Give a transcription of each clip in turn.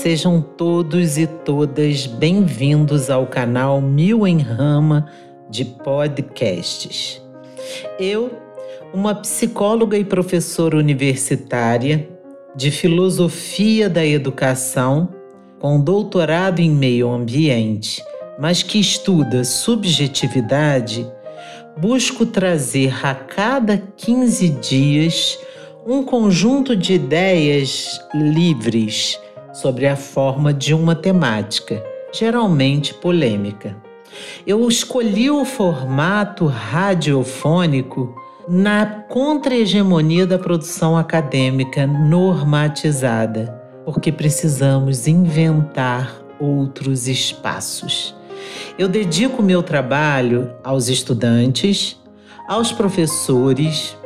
sejam todos e todas bem-vindos ao canal Mil em Rama de podcasts. Eu, uma psicóloga e professora universitária de filosofia da educação, com doutorado em meio ambiente, mas que estuda subjetividade, busco trazer a cada 15 dias um conjunto de ideias livres sobre a forma de uma temática, geralmente polêmica. Eu escolhi o formato radiofônico na contra-hegemonia da produção acadêmica normatizada, porque precisamos inventar outros espaços. Eu dedico meu trabalho aos estudantes, aos professores,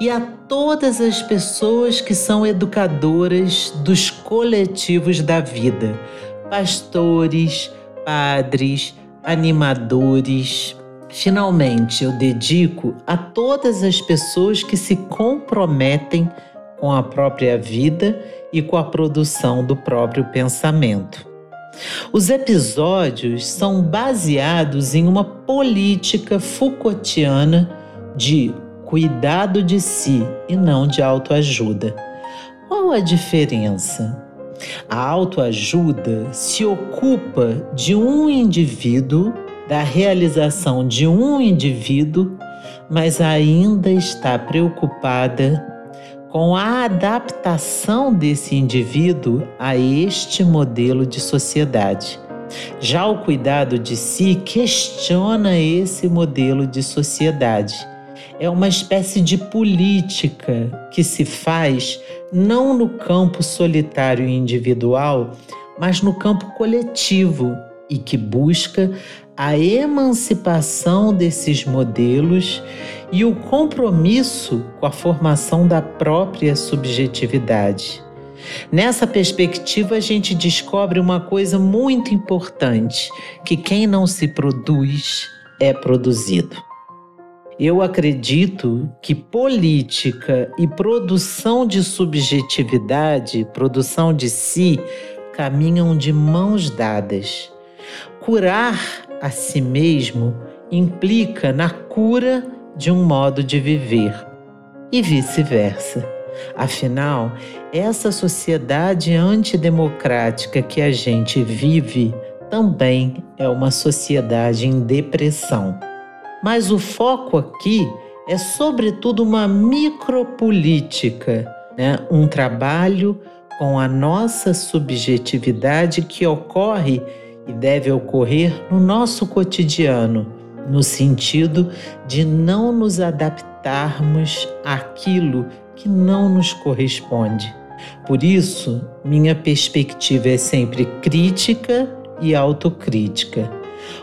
e a todas as pessoas que são educadoras dos coletivos da vida, pastores, padres, animadores. Finalmente, eu dedico a todas as pessoas que se comprometem com a própria vida e com a produção do próprio pensamento. Os episódios são baseados em uma política Foucaultiana de cuidado de si e não de autoajuda. Qual a diferença? A autoajuda se ocupa de um indivíduo, da realização de um indivíduo, mas ainda está preocupada com a adaptação desse indivíduo a este modelo de sociedade. Já o cuidado de si questiona esse modelo de sociedade é uma espécie de política que se faz não no campo solitário e individual, mas no campo coletivo e que busca a emancipação desses modelos e o compromisso com a formação da própria subjetividade. Nessa perspectiva, a gente descobre uma coisa muito importante: que quem não se produz é produzido. Eu acredito que política e produção de subjetividade, produção de si, caminham de mãos dadas. Curar a si mesmo implica na cura de um modo de viver e vice-versa. Afinal, essa sociedade antidemocrática que a gente vive também é uma sociedade em depressão. Mas o foco aqui é, sobretudo, uma micropolítica, né? um trabalho com a nossa subjetividade que ocorre e deve ocorrer no nosso cotidiano, no sentido de não nos adaptarmos àquilo que não nos corresponde. Por isso, minha perspectiva é sempre crítica e autocrítica.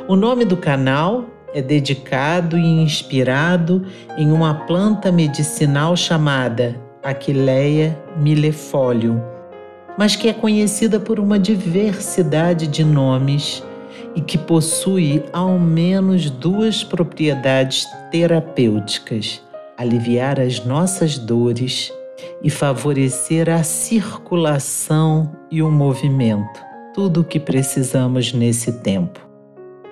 O nome do canal é dedicado e inspirado em uma planta medicinal chamada Aquileia millefolium, mas que é conhecida por uma diversidade de nomes e que possui ao menos duas propriedades terapêuticas: aliviar as nossas dores e favorecer a circulação e o movimento, tudo o que precisamos nesse tempo.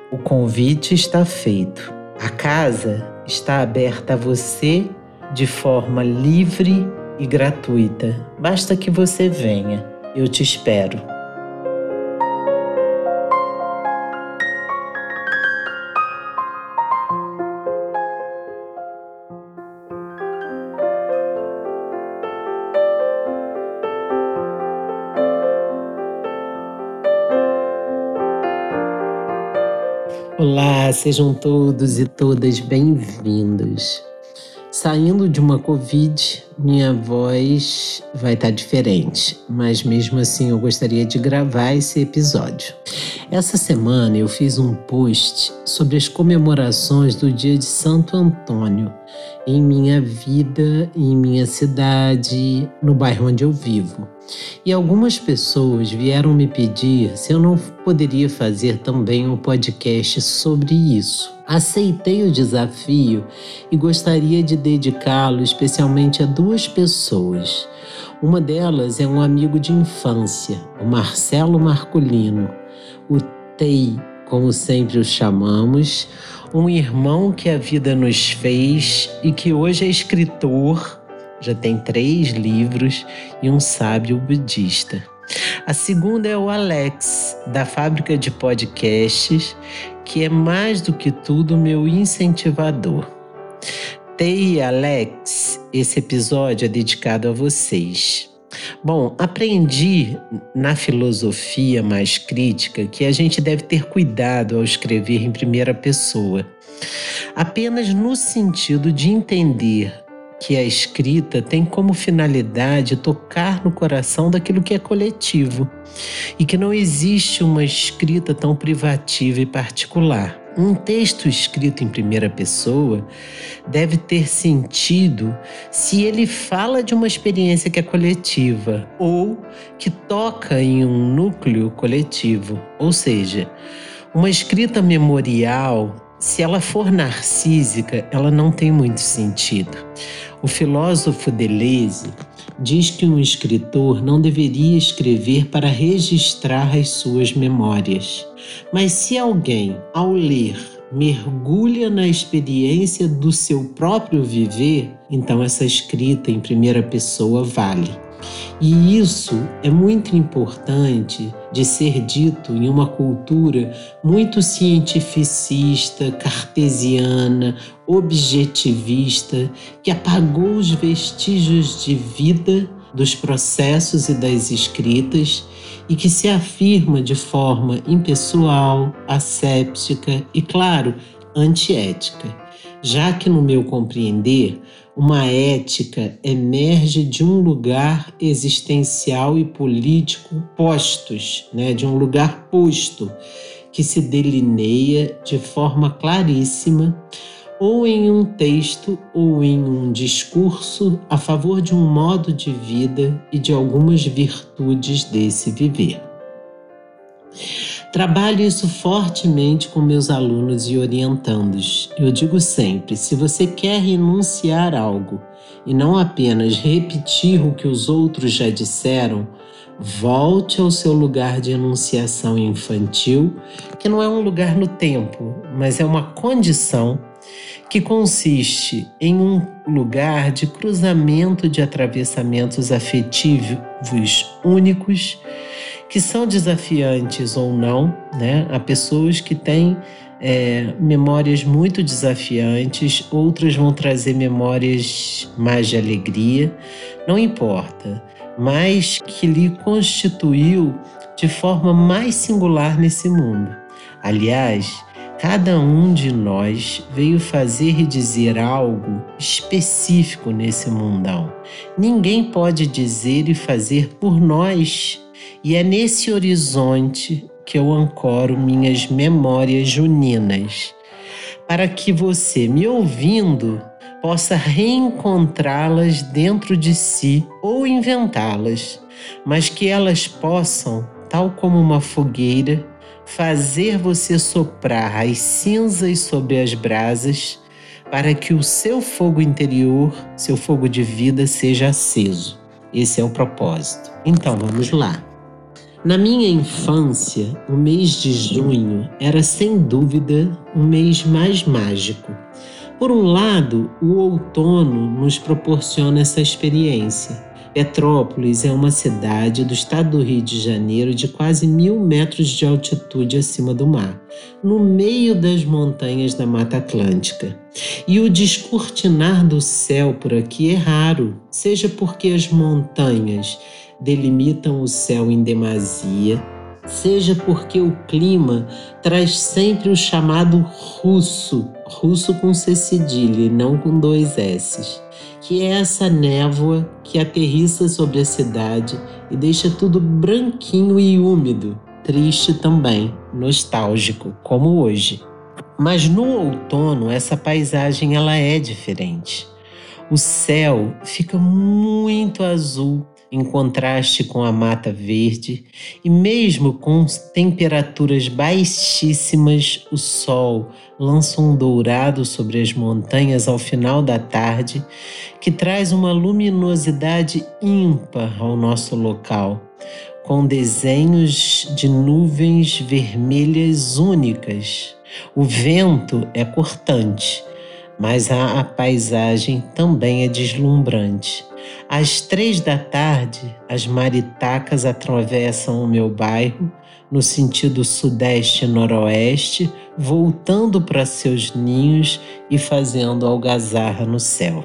O convite está feito. A casa está aberta a você de forma livre e gratuita. Basta que você venha. Eu te espero. Olá, sejam todos e todas bem-vindos. Saindo de uma Covid, minha voz vai estar diferente, mas mesmo assim eu gostaria de gravar esse episódio. Essa semana eu fiz um post sobre as comemorações do dia de Santo Antônio em minha vida, em minha cidade, no bairro onde eu vivo. E algumas pessoas vieram me pedir se eu não poderia fazer também um podcast sobre isso. Aceitei o desafio e gostaria de dedicá-lo especialmente a duas pessoas. Uma delas é um amigo de infância, o Marcelo Marculino, o TEI, como sempre o chamamos, um irmão que a vida nos fez e que hoje é escritor, já tem três livros e um sábio budista. A segunda é o Alex, da fábrica de podcasts, que é mais do que tudo meu incentivador. Tei Alex, esse episódio é dedicado a vocês. Bom, aprendi na filosofia mais crítica que a gente deve ter cuidado ao escrever em primeira pessoa, apenas no sentido de entender que a escrita tem como finalidade tocar no coração daquilo que é coletivo e que não existe uma escrita tão privativa e particular. Um texto escrito em primeira pessoa deve ter sentido se ele fala de uma experiência que é coletiva ou que toca em um núcleo coletivo. Ou seja, uma escrita memorial, se ela for narcísica, ela não tem muito sentido. O filósofo Deleuze diz que um escritor não deveria escrever para registrar as suas memórias. Mas se alguém, ao ler, mergulha na experiência do seu próprio viver, então essa escrita em primeira pessoa vale. E isso é muito importante de ser dito em uma cultura muito cientificista, cartesiana, objetivista, que apagou os vestígios de vida dos processos e das escritas e que se afirma de forma impessoal, asséptica e, claro, antiética, já que, no meu compreender, uma ética emerge de um lugar existencial e político postos, né, de um lugar posto, que se delineia de forma claríssima ou em um texto ou em um discurso a favor de um modo de vida e de algumas virtudes desse viver. Trabalho isso fortemente com meus alunos e orientandos. Eu digo sempre: se você quer renunciar algo e não apenas repetir o que os outros já disseram, volte ao seu lugar de enunciação infantil, que não é um lugar no tempo, mas é uma condição que consiste em um lugar de cruzamento de atravessamentos afetivos únicos, que são desafiantes ou não, né? Há pessoas que têm é, memórias muito desafiantes, outras vão trazer memórias mais de alegria, não importa, mas que lhe constituiu de forma mais singular nesse mundo. Aliás, Cada um de nós veio fazer e dizer algo específico nesse mundão. Ninguém pode dizer e fazer por nós. E é nesse horizonte que eu ancoro minhas memórias juninas, para que você, me ouvindo, possa reencontrá-las dentro de si ou inventá-las, mas que elas possam, tal como uma fogueira, fazer você soprar as cinzas sobre as brasas, para que o seu fogo interior, seu fogo de vida, seja aceso. Esse é o propósito. Então vamos lá. Na minha infância, o mês de junho era sem dúvida o mês mais mágico. Por um lado, o outono nos proporciona essa experiência. Petrópolis é uma cidade do estado do Rio de Janeiro de quase mil metros de altitude acima do mar, no meio das montanhas da Mata Atlântica. E o descortinar do céu por aqui é raro, seja porque as montanhas delimitam o céu em demasia, seja porque o clima traz sempre o chamado russo, russo com C cedilha e não com dois S's que é essa névoa que aterrissa sobre a cidade e deixa tudo branquinho e úmido, triste também, nostálgico, como hoje. Mas no outono essa paisagem ela é diferente. O céu fica muito azul, em contraste com a mata verde, e mesmo com temperaturas baixíssimas, o sol lança um dourado sobre as montanhas ao final da tarde, que traz uma luminosidade ímpar ao nosso local, com desenhos de nuvens vermelhas únicas. O vento é cortante, mas a, a paisagem também é deslumbrante. Às três da tarde, as maritacas atravessam o meu bairro no sentido sudeste-noroeste, voltando para seus ninhos e fazendo algazarra no céu.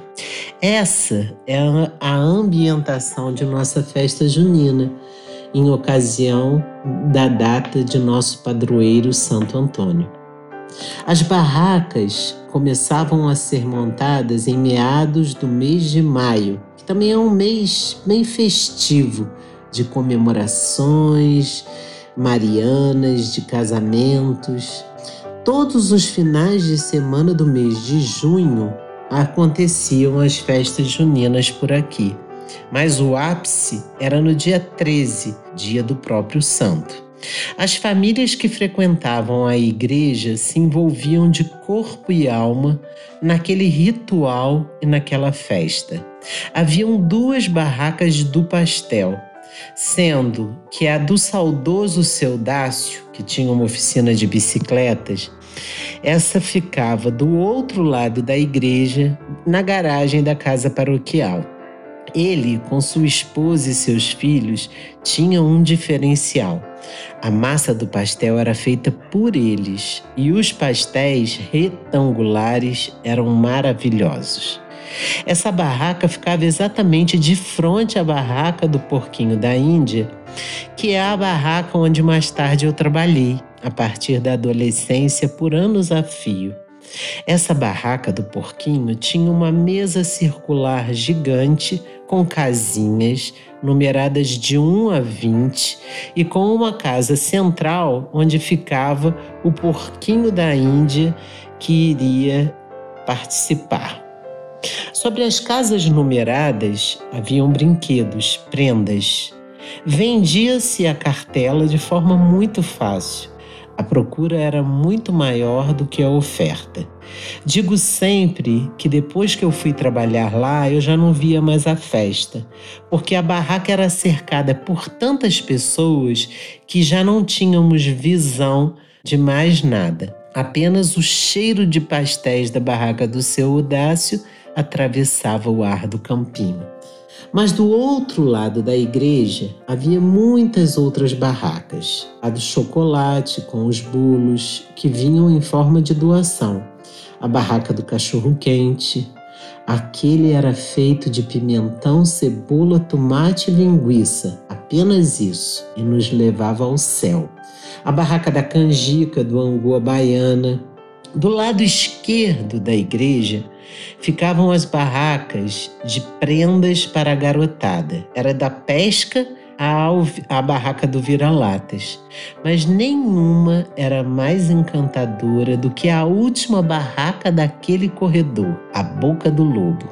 Essa é a ambientação de nossa festa junina, em ocasião da data de nosso padroeiro Santo Antônio. As barracas começavam a ser montadas em meados do mês de maio, que também é um mês bem festivo de comemorações marianas, de casamentos. Todos os finais de semana do mês de junho aconteciam as festas juninas por aqui, mas o ápice era no dia 13, dia do próprio santo. As famílias que frequentavam a igreja se envolviam de corpo e alma naquele ritual e naquela festa. Haviam duas barracas do pastel, sendo que a do saudoso seu Dácio, que tinha uma oficina de bicicletas, essa ficava do outro lado da igreja, na garagem da casa paroquial. Ele, com sua esposa e seus filhos, tinha um diferencial. A massa do pastel era feita por eles e os pastéis retangulares eram maravilhosos. Essa barraca ficava exatamente de frente à barraca do porquinho da Índia, que é a barraca onde mais tarde eu trabalhei, a partir da adolescência por anos a fio. Essa barraca do porquinho tinha uma mesa circular gigante com casinhas numeradas de 1 a 20 e com uma casa central onde ficava o porquinho da Índia que iria participar. Sobre as casas numeradas haviam brinquedos, prendas. Vendia-se a cartela de forma muito fácil. A procura era muito maior do que a oferta. Digo sempre que depois que eu fui trabalhar lá, eu já não via mais a festa, porque a barraca era cercada por tantas pessoas que já não tínhamos visão de mais nada. Apenas o cheiro de pastéis da barraca do seu Udácio atravessava o ar do campinho. Mas do outro lado da igreja havia muitas outras barracas. A do chocolate com os bolos que vinham em forma de doação. A barraca do cachorro quente. Aquele era feito de pimentão, cebola, tomate e linguiça, apenas isso, e nos levava ao céu. A barraca da canjica, do angu baiana, do lado esquerdo da igreja ficavam as barracas de prendas para a garotada. Era da pesca à, barraca do vira-latas, mas nenhuma era mais encantadora do que a última barraca daquele corredor, a Boca do Lobo.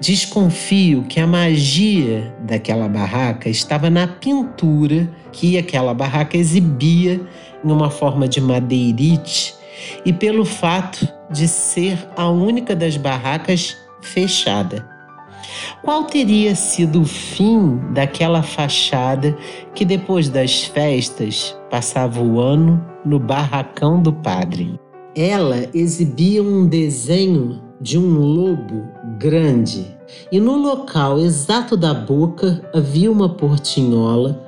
Desconfio que a magia daquela barraca estava na pintura que aquela barraca exibia em uma forma de madeirite e pelo fato de ser a única das barracas fechada. Qual teria sido o fim daquela fachada que depois das festas passava o ano no barracão do padre? Ela exibia um desenho de um lobo grande e no local exato da boca havia uma portinhola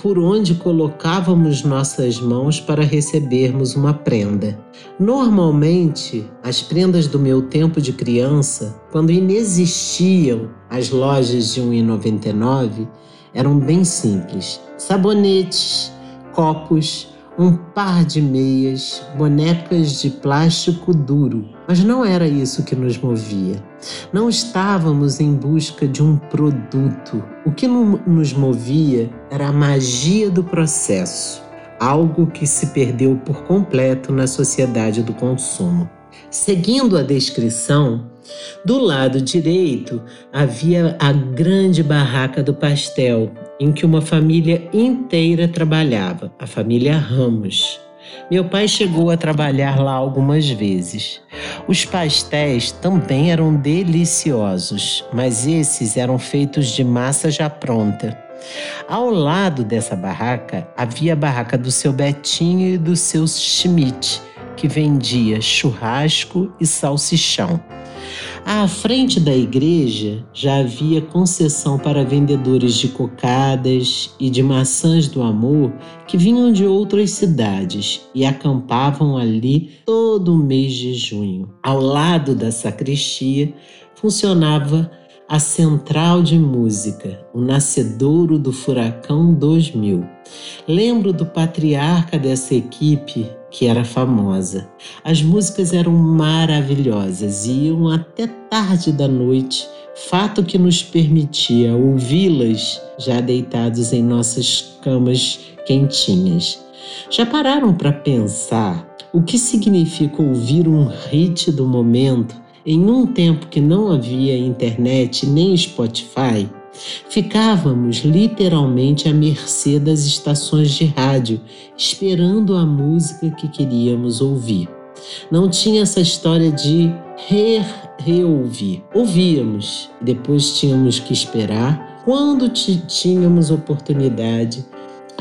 por onde colocávamos nossas mãos para recebermos uma prenda. Normalmente, as prendas do meu tempo de criança, quando inexistiam as lojas de R$ 1,99, eram bem simples: sabonetes, copos, um par de meias, bonecas de plástico duro. Mas não era isso que nos movia. Não estávamos em busca de um produto. O que nos movia era a magia do processo, algo que se perdeu por completo na sociedade do consumo. Seguindo a descrição, do lado direito havia a grande barraca do pastel, em que uma família inteira trabalhava, a família Ramos. Meu pai chegou a trabalhar lá algumas vezes. Os pastéis também eram deliciosos, mas esses eram feitos de massa já pronta. Ao lado dessa barraca havia a barraca do seu Betinho e do seu Schmidt, que vendia churrasco e salsichão. À frente da igreja já havia concessão para vendedores de cocadas e de maçãs do amor que vinham de outras cidades e acampavam ali todo o mês de junho. Ao lado da sacristia funcionava a Central de Música, o nascedouro do Furacão 2000. Lembro do patriarca dessa equipe que era famosa. As músicas eram maravilhosas e iam até tarde da noite, fato que nos permitia ouvi-las já deitados em nossas camas quentinhas. Já pararam para pensar o que significa ouvir um hit do momento em um tempo que não havia internet nem Spotify? Ficávamos literalmente à mercê das estações de rádio, esperando a música que queríamos ouvir. Não tinha essa história de re reouvir. Ouvíamos, depois tínhamos que esperar quando tínhamos oportunidade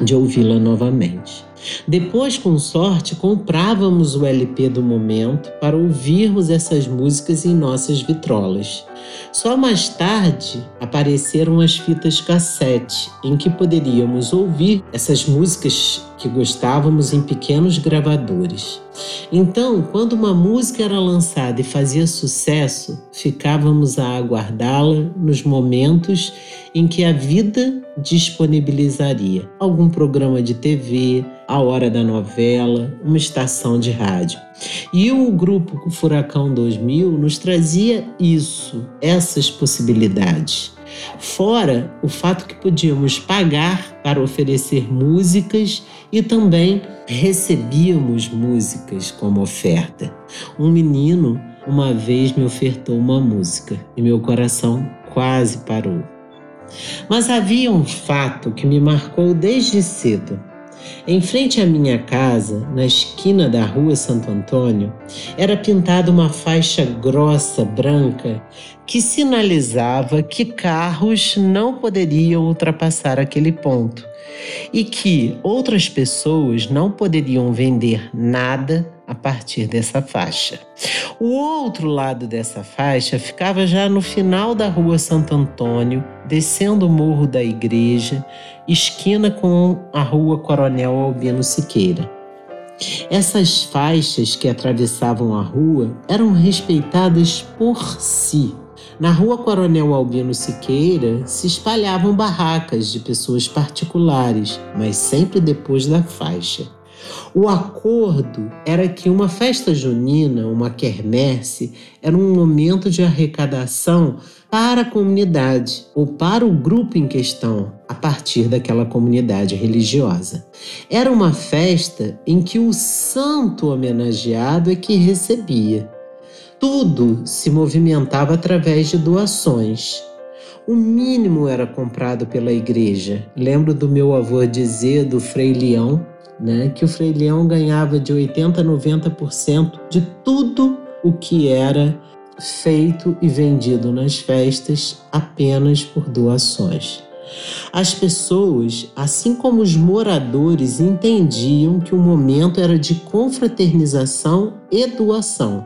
de ouvi-la novamente. Depois, com sorte, comprávamos o LP do momento para ouvirmos essas músicas em nossas vitrolas. Só mais tarde apareceram as fitas cassete, em que poderíamos ouvir essas músicas que gostávamos em pequenos gravadores. Então, quando uma música era lançada e fazia sucesso, ficávamos a aguardá-la nos momentos em que a vida disponibilizaria algum programa de TV, a hora da novela, uma estação de rádio. E o grupo Furacão 2000 nos trazia isso, essas possibilidades. Fora o fato que podíamos pagar para oferecer músicas e também recebíamos músicas como oferta. Um menino uma vez me ofertou uma música e meu coração quase parou. Mas havia um fato que me marcou desde cedo. Em frente à minha casa, na esquina da rua Santo Antônio, era pintada uma faixa grossa branca que sinalizava que carros não poderiam ultrapassar aquele ponto e que outras pessoas não poderiam vender nada a partir dessa faixa. O outro lado dessa faixa ficava já no final da rua Santo Antônio, descendo o morro da igreja, esquina com a rua Coronel Albino Siqueira. Essas faixas que atravessavam a rua eram respeitadas por si na rua Coronel Albino Siqueira se espalhavam barracas de pessoas particulares, mas sempre depois da faixa. O acordo era que uma festa junina, uma quermesse, era um momento de arrecadação para a comunidade ou para o grupo em questão, a partir daquela comunidade religiosa. Era uma festa em que o santo homenageado é que recebia. Tudo se movimentava através de doações. O mínimo era comprado pela igreja. Lembro do meu avô dizer do Frei Leão, né, que o Frei Leão ganhava de 80 a 90% de tudo o que era feito e vendido nas festas apenas por doações. As pessoas, assim como os moradores, entendiam que o momento era de confraternização e doação.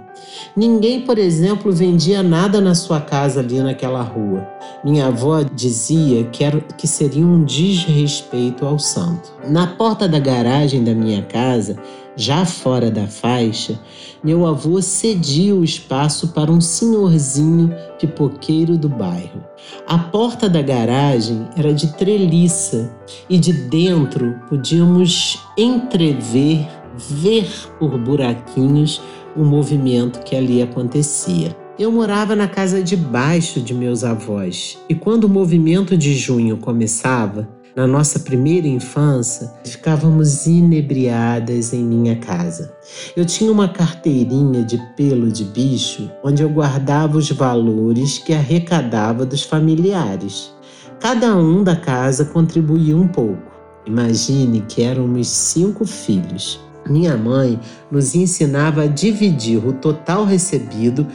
Ninguém, por exemplo, vendia nada na sua casa ali naquela rua. Minha avó dizia que, era, que seria um desrespeito ao santo. Na porta da garagem da minha casa, já fora da faixa, meu avô cedia o espaço para um senhorzinho pipoqueiro do bairro. A porta da garagem era de treliça e de dentro podíamos entrever, ver por buraquinhos o movimento que ali acontecia. Eu morava na casa de baixo de meus avós e quando o movimento de junho começava, na nossa primeira infância, ficávamos inebriadas em minha casa. Eu tinha uma carteirinha de pelo de bicho onde eu guardava os valores que arrecadava dos familiares. Cada um da casa contribuía um pouco. Imagine que éramos cinco filhos. Minha mãe nos ensinava a dividir o total recebido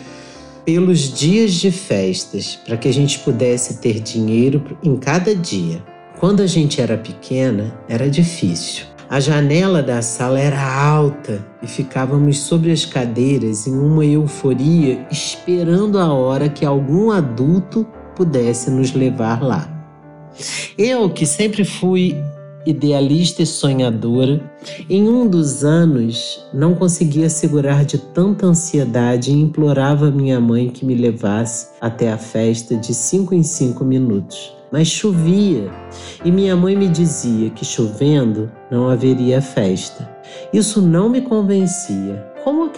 pelos dias de festas, para que a gente pudesse ter dinheiro em cada dia. Quando a gente era pequena, era difícil. A janela da sala era alta e ficávamos sobre as cadeiras em uma euforia, esperando a hora que algum adulto pudesse nos levar lá. Eu, que sempre fui idealista e sonhadora, em um dos anos não conseguia segurar de tanta ansiedade e implorava minha mãe que me levasse até a festa de cinco em cinco minutos. Mas chovia e minha mãe me dizia que chovendo não haveria festa. Isso não me convencia.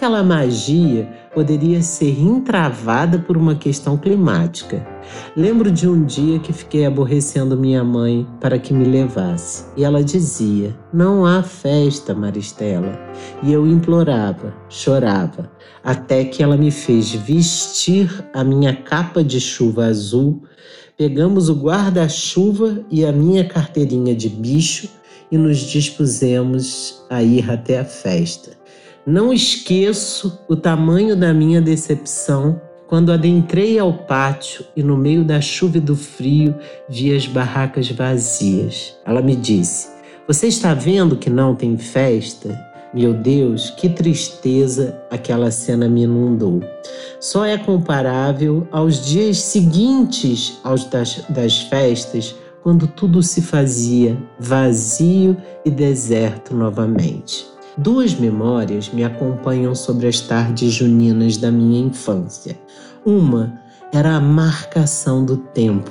Aquela magia poderia ser entravada por uma questão climática? Lembro de um dia que fiquei aborrecendo minha mãe para que me levasse. E ela dizia: Não há festa, Maristela. E eu implorava, chorava, até que ela me fez vestir a minha capa de chuva azul. Pegamos o guarda-chuva e a minha carteirinha de bicho e nos dispusemos a ir até a festa. Não esqueço o tamanho da minha decepção quando adentrei ao pátio e no meio da chuva e do frio vi as barracas vazias. Ela me disse: Você está vendo que não tem festa? Meu Deus, que tristeza aquela cena me inundou. Só é comparável aos dias seguintes aos das, das festas, quando tudo se fazia vazio e deserto novamente. Duas memórias me acompanham sobre as tardes juninas da minha infância. Uma era a marcação do tempo,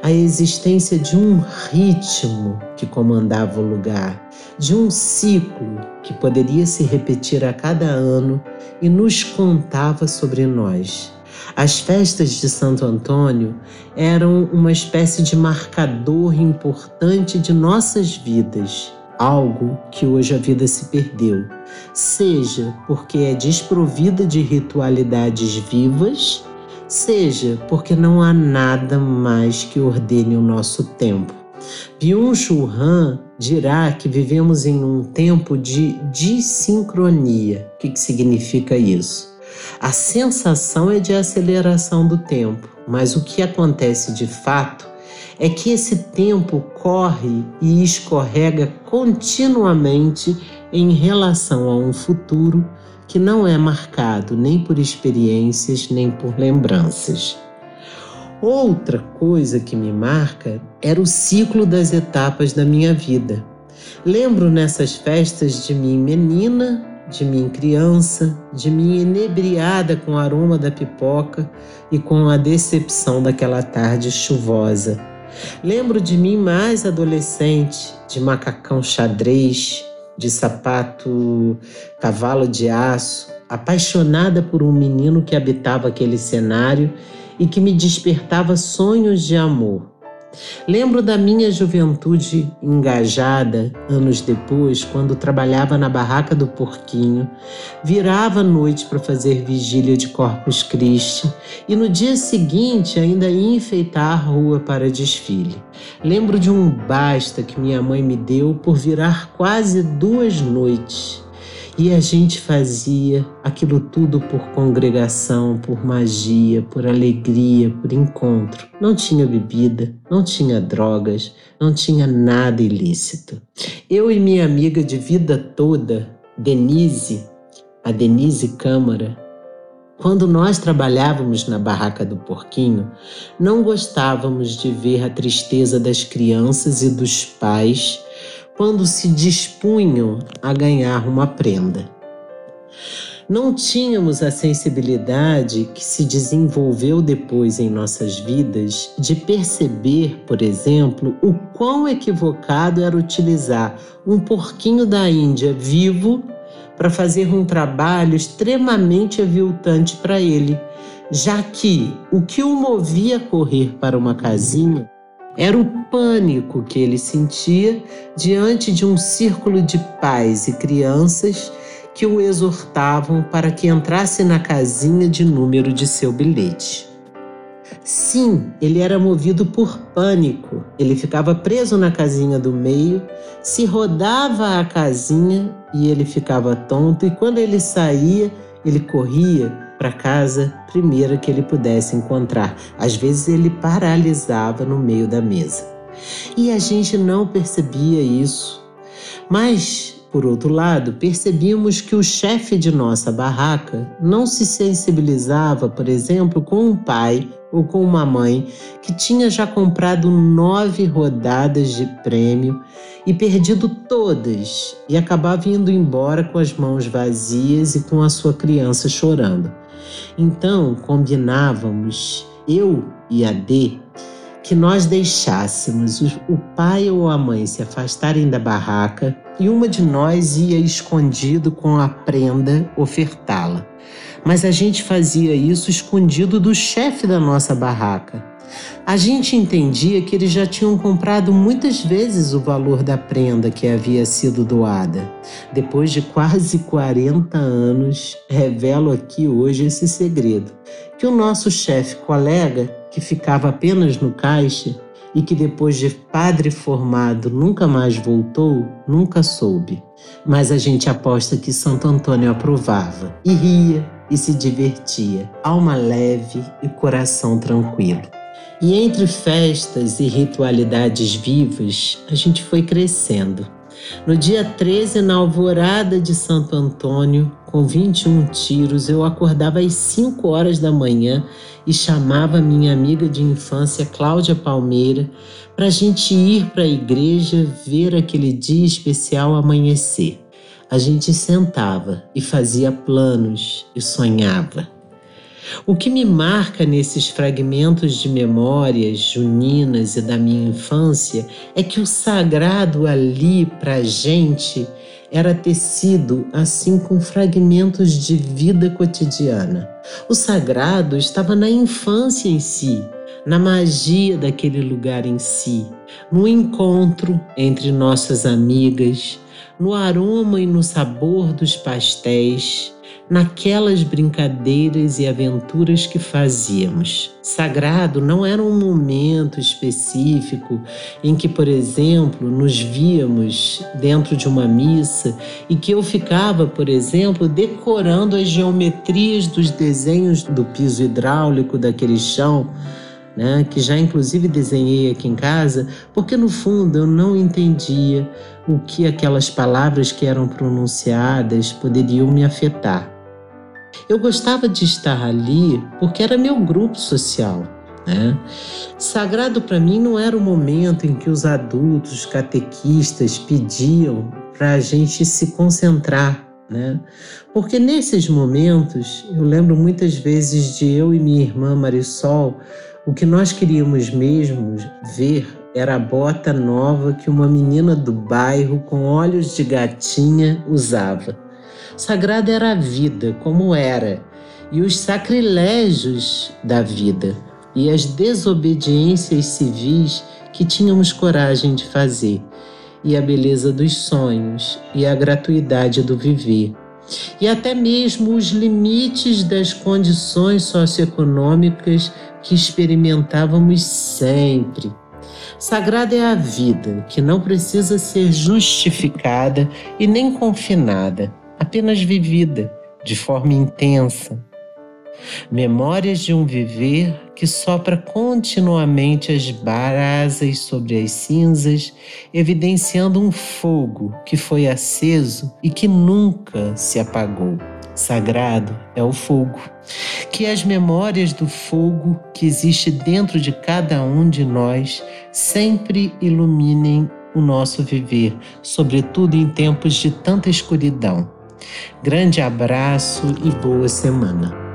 a existência de um ritmo que comandava o lugar, de um ciclo que poderia se repetir a cada ano e nos contava sobre nós. As festas de Santo Antônio eram uma espécie de marcador importante de nossas vidas algo que hoje a vida se perdeu, seja porque é desprovida de ritualidades vivas, seja porque não há nada mais que ordene o nosso tempo. Byung-Chul Han dirá que vivemos em um tempo de desincronia. O que, que significa isso? A sensação é de aceleração do tempo, mas o que acontece de fato é que esse tempo corre e escorrega continuamente em relação a um futuro que não é marcado nem por experiências nem por lembranças. Outra coisa que me marca era o ciclo das etapas da minha vida. Lembro nessas festas de mim menina, de mim criança, de mim enebriada com o aroma da pipoca e com a decepção daquela tarde chuvosa Lembro de mim mais adolescente, de macacão xadrez, de sapato cavalo de aço, apaixonada por um menino que habitava aquele cenário e que me despertava sonhos de amor. Lembro da minha juventude engajada, anos depois, quando trabalhava na barraca do Porquinho, virava à noite para fazer vigília de Corpus Christi e no dia seguinte ainda ia enfeitar a rua para desfile. Lembro de um basta que minha mãe me deu por virar quase duas noites e a gente fazia aquilo tudo por congregação, por magia, por alegria, por encontro. Não tinha bebida, não tinha drogas, não tinha nada ilícito. Eu e minha amiga de vida toda, Denise, a Denise Câmara, quando nós trabalhávamos na barraca do porquinho, não gostávamos de ver a tristeza das crianças e dos pais quando se dispunham a ganhar uma prenda. Não tínhamos a sensibilidade que se desenvolveu depois em nossas vidas de perceber, por exemplo, o quão equivocado era utilizar um porquinho da Índia vivo para fazer um trabalho extremamente aviltante para ele, já que o que o movia a correr para uma casinha era o pânico que ele sentia diante de um círculo de pais e crianças que o exortavam para que entrasse na casinha de número de seu bilhete. Sim, ele era movido por pânico. Ele ficava preso na casinha do meio, se rodava a casinha e ele ficava tonto, e quando ele saía, ele corria para casa primeira que ele pudesse encontrar. Às vezes ele paralisava no meio da mesa. E a gente não percebia isso. Mas por outro lado, percebíamos que o chefe de nossa barraca não se sensibilizava, por exemplo, com um pai ou com uma mãe que tinha já comprado nove rodadas de prêmio e perdido todas e acabava indo embora com as mãos vazias e com a sua criança chorando. Então combinávamos, eu e a D, que nós deixássemos o pai ou a mãe se afastarem da barraca e uma de nós ia escondido com a prenda ofertá-la. Mas a gente fazia isso escondido do chefe da nossa barraca. A gente entendia que eles já tinham comprado muitas vezes o valor da prenda que havia sido doada. Depois de quase 40 anos, revelo aqui hoje esse segredo: que o nosso chefe colega que ficava apenas no caixa e que depois de padre formado nunca mais voltou, nunca soube. Mas a gente aposta que Santo Antônio aprovava e ria e se divertia, alma leve e coração tranquilo. E entre festas e ritualidades vivas, a gente foi crescendo. No dia 13, na alvorada de Santo Antônio, com 21 tiros, eu acordava às 5 horas da manhã e chamava minha amiga de infância, Cláudia Palmeira, para a gente ir para a igreja ver aquele dia especial amanhecer. A gente sentava e fazia planos e sonhava. O que me marca nesses fragmentos de memórias juninas e da minha infância é que o sagrado ali para gente era tecido assim com fragmentos de vida cotidiana. O sagrado estava na infância em si, na magia daquele lugar em si, no encontro entre nossas amigas, no aroma e no sabor dos pastéis naquelas brincadeiras e aventuras que fazíamos. Sagrado não era um momento específico em que, por exemplo, nos víamos dentro de uma missa e que eu ficava, por exemplo, decorando as geometrias dos desenhos do piso hidráulico daquele chão. Né, que já inclusive desenhei aqui em casa, porque no fundo eu não entendia o que aquelas palavras que eram pronunciadas poderiam me afetar. Eu gostava de estar ali porque era meu grupo social. Né? Sagrado para mim não era o momento em que os adultos catequistas pediam para a gente se concentrar, né? Porque nesses momentos, eu lembro muitas vezes de eu e minha irmã Marisol, o que nós queríamos mesmo ver era a bota nova que uma menina do bairro com olhos de gatinha usava. Sagrada era a vida, como era, e os sacrilégios da vida, e as desobediências civis que tínhamos coragem de fazer, e a beleza dos sonhos, e a gratuidade do viver, e até mesmo os limites das condições socioeconômicas que experimentávamos sempre. Sagrada é a vida, que não precisa ser justificada e nem confinada apenas vivida de forma intensa. Memórias de um viver que sopra continuamente as brasas sobre as cinzas, evidenciando um fogo que foi aceso e que nunca se apagou. Sagrado é o fogo. Que as memórias do fogo que existe dentro de cada um de nós sempre iluminem o nosso viver, sobretudo em tempos de tanta escuridão. Grande abraço e boa semana.